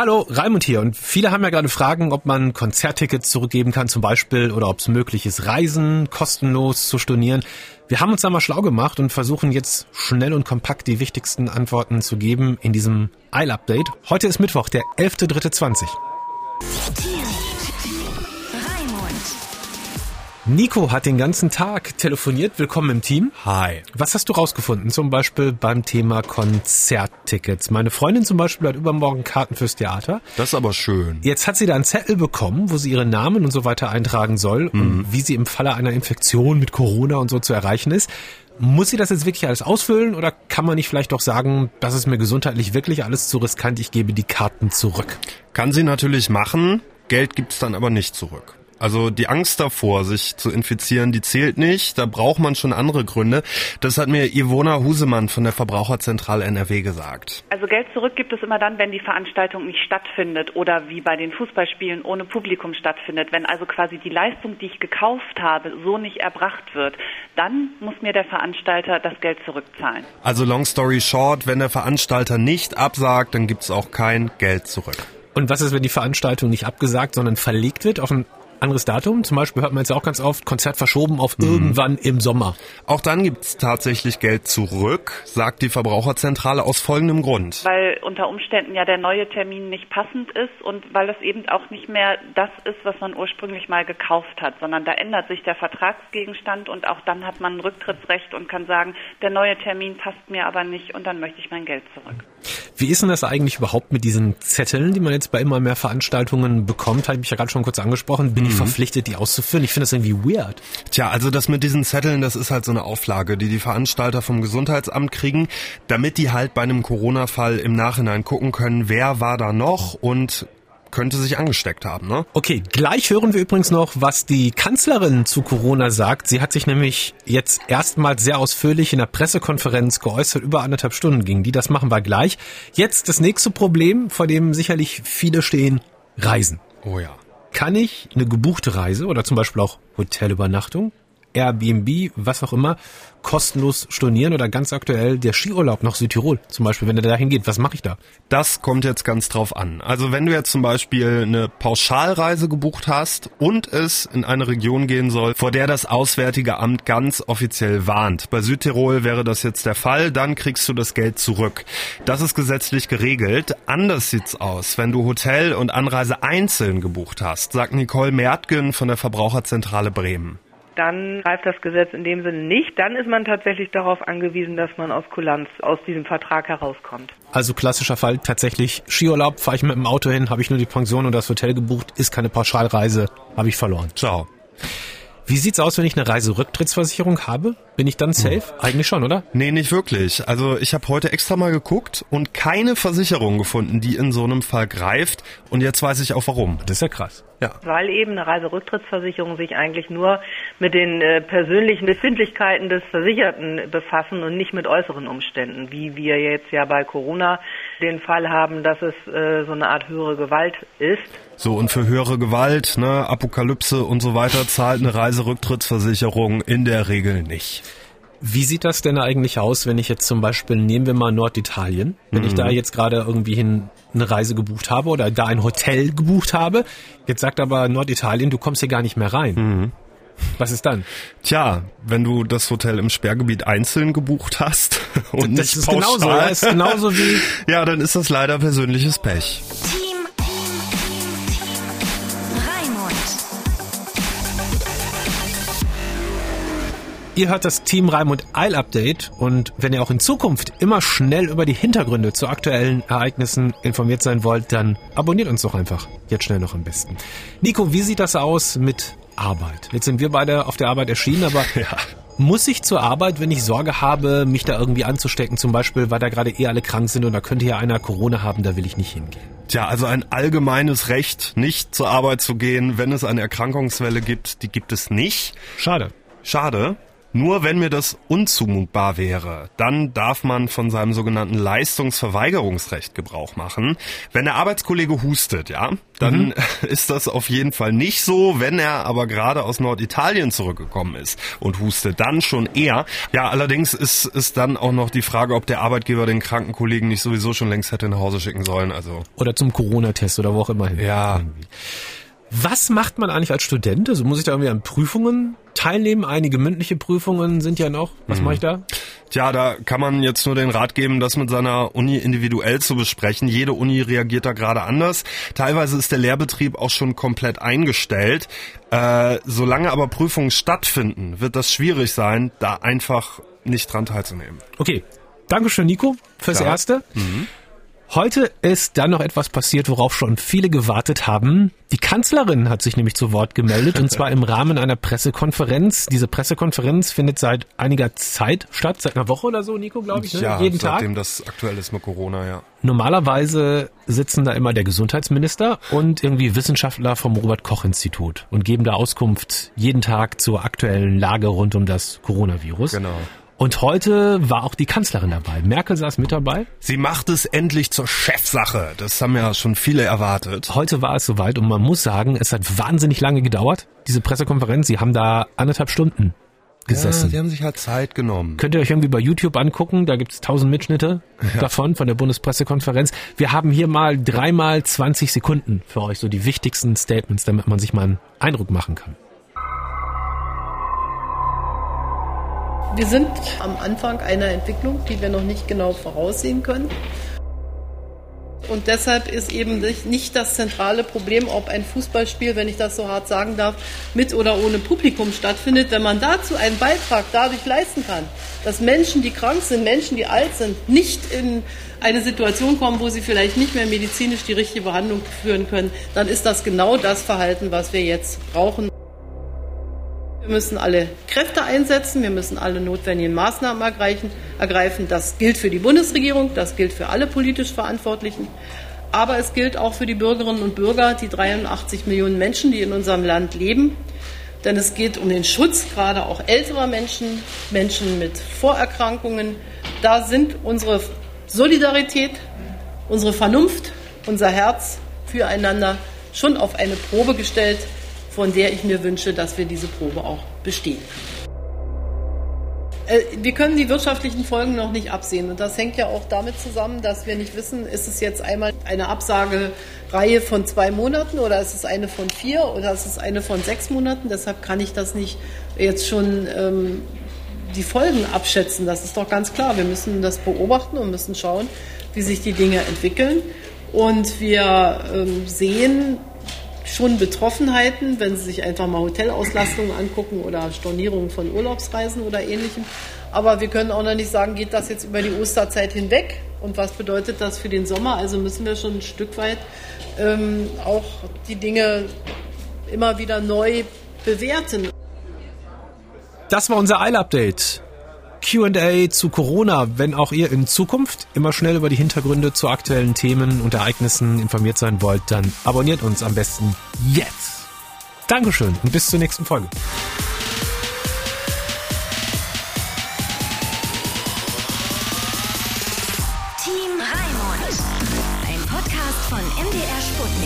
Hallo, Raimund hier. Und viele haben ja gerade Fragen, ob man Konzerttickets zurückgeben kann zum Beispiel oder ob es möglich ist, Reisen kostenlos zu stornieren. Wir haben uns da mal schlau gemacht und versuchen jetzt schnell und kompakt die wichtigsten Antworten zu geben in diesem Eil-Update. Heute ist Mittwoch, der 11.3.20. Nico hat den ganzen Tag telefoniert. Willkommen im Team. Hi. Was hast du rausgefunden? Zum Beispiel beim Thema Konzerttickets. Meine Freundin zum Beispiel hat übermorgen Karten fürs Theater. Das ist aber schön. Jetzt hat sie da einen Zettel bekommen, wo sie ihren Namen und so weiter eintragen soll mhm. und wie sie im Falle einer Infektion mit Corona und so zu erreichen ist. Muss sie das jetzt wirklich alles ausfüllen oder kann man nicht vielleicht doch sagen, das ist mir gesundheitlich wirklich alles zu riskant, ich gebe die Karten zurück? Kann sie natürlich machen, Geld gibt's dann aber nicht zurück. Also die Angst davor, sich zu infizieren, die zählt nicht. Da braucht man schon andere Gründe. Das hat mir Ivona Husemann von der Verbraucherzentrale NRW gesagt. Also Geld zurück gibt es immer dann, wenn die Veranstaltung nicht stattfindet oder wie bei den Fußballspielen ohne Publikum stattfindet. Wenn also quasi die Leistung, die ich gekauft habe, so nicht erbracht wird, dann muss mir der Veranstalter das Geld zurückzahlen. Also long story short, wenn der Veranstalter nicht absagt, dann gibt es auch kein Geld zurück. Und was ist, wenn die Veranstaltung nicht abgesagt, sondern verlegt wird auf ein anderes Datum. Zum Beispiel hört man jetzt auch ganz oft, Konzert verschoben auf mhm. irgendwann im Sommer. Auch dann gibt's tatsächlich Geld zurück, sagt die Verbraucherzentrale aus folgendem Grund. Weil unter Umständen ja der neue Termin nicht passend ist und weil es eben auch nicht mehr das ist, was man ursprünglich mal gekauft hat, sondern da ändert sich der Vertragsgegenstand und auch dann hat man ein Rücktrittsrecht und kann sagen, der neue Termin passt mir aber nicht und dann möchte ich mein Geld zurück. Wie ist denn das eigentlich überhaupt mit diesen Zetteln, die man jetzt bei immer mehr Veranstaltungen bekommt? Habe ich ja gerade schon kurz angesprochen. Bin mhm. Ich verpflichtet, die auszuführen? Ich finde das irgendwie weird. Tja, also das mit diesen Zetteln, das ist halt so eine Auflage, die die Veranstalter vom Gesundheitsamt kriegen, damit die halt bei einem Corona-Fall im Nachhinein gucken können, wer war da noch und könnte sich angesteckt haben, ne? Okay, gleich hören wir übrigens noch, was die Kanzlerin zu Corona sagt. Sie hat sich nämlich jetzt erstmals sehr ausführlich in der Pressekonferenz geäußert, über anderthalb Stunden ging die. Das machen wir gleich. Jetzt das nächste Problem, vor dem sicherlich viele stehen, Reisen. Oh ja. Kann ich eine gebuchte Reise oder zum Beispiel auch Hotelübernachtung Airbnb, was auch immer, kostenlos stornieren oder ganz aktuell der Skiurlaub nach Südtirol, zum Beispiel, wenn er dahin geht, was mache ich da? Das kommt jetzt ganz drauf an. Also wenn du jetzt zum Beispiel eine Pauschalreise gebucht hast und es in eine Region gehen soll, vor der das Auswärtige Amt ganz offiziell warnt. Bei Südtirol wäre das jetzt der Fall, dann kriegst du das Geld zurück. Das ist gesetzlich geregelt. Anders sieht's aus, wenn du Hotel und Anreise einzeln gebucht hast, sagt Nicole Mertgen von der Verbraucherzentrale Bremen dann greift das Gesetz in dem Sinne nicht. Dann ist man tatsächlich darauf angewiesen, dass man aus Kulanz aus diesem Vertrag herauskommt. Also klassischer Fall tatsächlich Skiurlaub, fahre ich mit dem Auto hin, habe ich nur die Pension und das Hotel gebucht, ist keine Pauschalreise, habe ich verloren. Ciao. Wie sieht's aus, wenn ich eine Reiserücktrittsversicherung habe? Bin ich dann safe? Hm. Eigentlich schon, oder? Nee, nicht wirklich. Also ich habe heute extra mal geguckt und keine Versicherung gefunden, die in so einem Fall greift. Und jetzt weiß ich auch warum. Das ist ja krass. Ja. Weil eben eine Reiserücktrittsversicherung sich eigentlich nur mit den äh, persönlichen Befindlichkeiten des Versicherten befassen und nicht mit äußeren Umständen, wie wir jetzt ja bei Corona den Fall haben, dass es äh, so eine Art höhere Gewalt ist. So, und für höhere Gewalt, ne, Apokalypse und so weiter zahlt eine Reiserücktrittsversicherung in der Regel nicht. Wie sieht das denn eigentlich aus, wenn ich jetzt zum Beispiel, nehmen wir mal Norditalien, wenn mhm. ich da mhm. jetzt gerade irgendwie hin eine Reise gebucht habe oder da ein Hotel gebucht habe, jetzt sagt aber Norditalien, du kommst hier gar nicht mehr rein. Mhm. Was ist dann? Tja, wenn du das Hotel im Sperrgebiet einzeln gebucht hast und das nicht ist pauschal, genauso, ja, ist genauso wie ja, dann ist das leider persönliches Pech. Ihr hört das Team Reim und Eil Update und wenn ihr auch in Zukunft immer schnell über die Hintergründe zu aktuellen Ereignissen informiert sein wollt, dann abonniert uns doch einfach. Jetzt schnell noch am besten. Nico, wie sieht das aus mit Arbeit? Jetzt sind wir beide auf der Arbeit erschienen, aber ja. Muss ich zur Arbeit, wenn ich Sorge habe, mich da irgendwie anzustecken, zum Beispiel, weil da gerade eh alle krank sind und da könnte ja einer Corona haben, da will ich nicht hingehen? Tja, also ein allgemeines Recht, nicht zur Arbeit zu gehen, wenn es eine Erkrankungswelle gibt, die gibt es nicht. Schade. Schade. Nur wenn mir das unzumutbar wäre, dann darf man von seinem sogenannten Leistungsverweigerungsrecht Gebrauch machen. Wenn der Arbeitskollege hustet, ja, dann mhm. ist das auf jeden Fall nicht so. Wenn er aber gerade aus Norditalien zurückgekommen ist und hustet, dann schon eher. Ja, allerdings ist, ist dann auch noch die Frage, ob der Arbeitgeber den kranken Kollegen nicht sowieso schon längst hätte nach Hause schicken sollen. Also oder zum Corona-Test oder wo auch immer. Ja. Irgendwie. Was macht man eigentlich als Student? Also muss ich da irgendwie an Prüfungen teilnehmen? Einige mündliche Prüfungen sind ja noch. Was mhm. mache ich da? Tja, da kann man jetzt nur den Rat geben, das mit seiner Uni individuell zu besprechen. Jede Uni reagiert da gerade anders. Teilweise ist der Lehrbetrieb auch schon komplett eingestellt. Äh, solange aber Prüfungen stattfinden, wird das schwierig sein, da einfach nicht dran teilzunehmen. Okay. Dankeschön, Nico, fürs Klar. Erste. Mhm. Heute ist dann noch etwas passiert, worauf schon viele gewartet haben. Die Kanzlerin hat sich nämlich zu Wort gemeldet und zwar im Rahmen einer Pressekonferenz. Diese Pressekonferenz findet seit einiger Zeit statt, seit einer Woche oder so, Nico, glaube ich, ne? ja, jeden Tag. Seitdem das aktuell ist mit Corona, ja. Normalerweise sitzen da immer der Gesundheitsminister und irgendwie Wissenschaftler vom Robert Koch Institut und geben da Auskunft jeden Tag zur aktuellen Lage rund um das Coronavirus. Genau. Und heute war auch die Kanzlerin dabei. Merkel saß mit dabei. Sie macht es endlich zur Chefsache. Das haben ja schon viele erwartet. Heute war es soweit und man muss sagen, es hat wahnsinnig lange gedauert, diese Pressekonferenz. Sie haben da anderthalb Stunden gesessen. Ja, sie haben sich halt Zeit genommen. Könnt ihr euch irgendwie bei YouTube angucken, da gibt's tausend Mitschnitte ja. davon, von der Bundespressekonferenz. Wir haben hier mal dreimal 20 Sekunden für euch, so die wichtigsten Statements, damit man sich mal einen Eindruck machen kann. Wir sind am Anfang einer Entwicklung, die wir noch nicht genau voraussehen können. Und deshalb ist eben nicht das zentrale Problem, ob ein Fußballspiel, wenn ich das so hart sagen darf, mit oder ohne Publikum stattfindet. Wenn man dazu einen Beitrag dadurch leisten kann, dass Menschen, die krank sind, Menschen, die alt sind, nicht in eine Situation kommen, wo sie vielleicht nicht mehr medizinisch die richtige Behandlung führen können, dann ist das genau das Verhalten, was wir jetzt brauchen. Wir müssen alle Kräfte einsetzen, wir müssen alle notwendigen Maßnahmen ergreifen. Das gilt für die Bundesregierung, das gilt für alle politisch Verantwortlichen. Aber es gilt auch für die Bürgerinnen und Bürger, die 83 Millionen Menschen, die in unserem Land leben. Denn es geht um den Schutz gerade auch älterer Menschen, Menschen mit Vorerkrankungen. Da sind unsere Solidarität, unsere Vernunft, unser Herz füreinander schon auf eine Probe gestellt von der ich mir wünsche, dass wir diese Probe auch bestehen. Äh, wir können die wirtschaftlichen Folgen noch nicht absehen. Und das hängt ja auch damit zusammen, dass wir nicht wissen, ist es jetzt einmal eine Absagereihe von zwei Monaten oder ist es eine von vier oder ist es eine von sechs Monaten. Deshalb kann ich das nicht jetzt schon ähm, die Folgen abschätzen. Das ist doch ganz klar. Wir müssen das beobachten und müssen schauen, wie sich die Dinge entwickeln. Und wir ähm, sehen, schon Betroffenheiten, wenn Sie sich einfach mal Hotelauslastungen angucken oder Stornierungen von Urlaubsreisen oder ähnlichem. Aber wir können auch noch nicht sagen, geht das jetzt über die Osterzeit hinweg und was bedeutet das für den Sommer? Also müssen wir schon ein Stück weit ähm, auch die Dinge immer wieder neu bewerten. Das war unser Eil-Update. QA zu Corona. Wenn auch ihr in Zukunft immer schnell über die Hintergründe zu aktuellen Themen und Ereignissen informiert sein wollt, dann abonniert uns am besten jetzt. Dankeschön und bis zur nächsten Folge. Team Raimund. Ein Podcast von MDR Sputnik.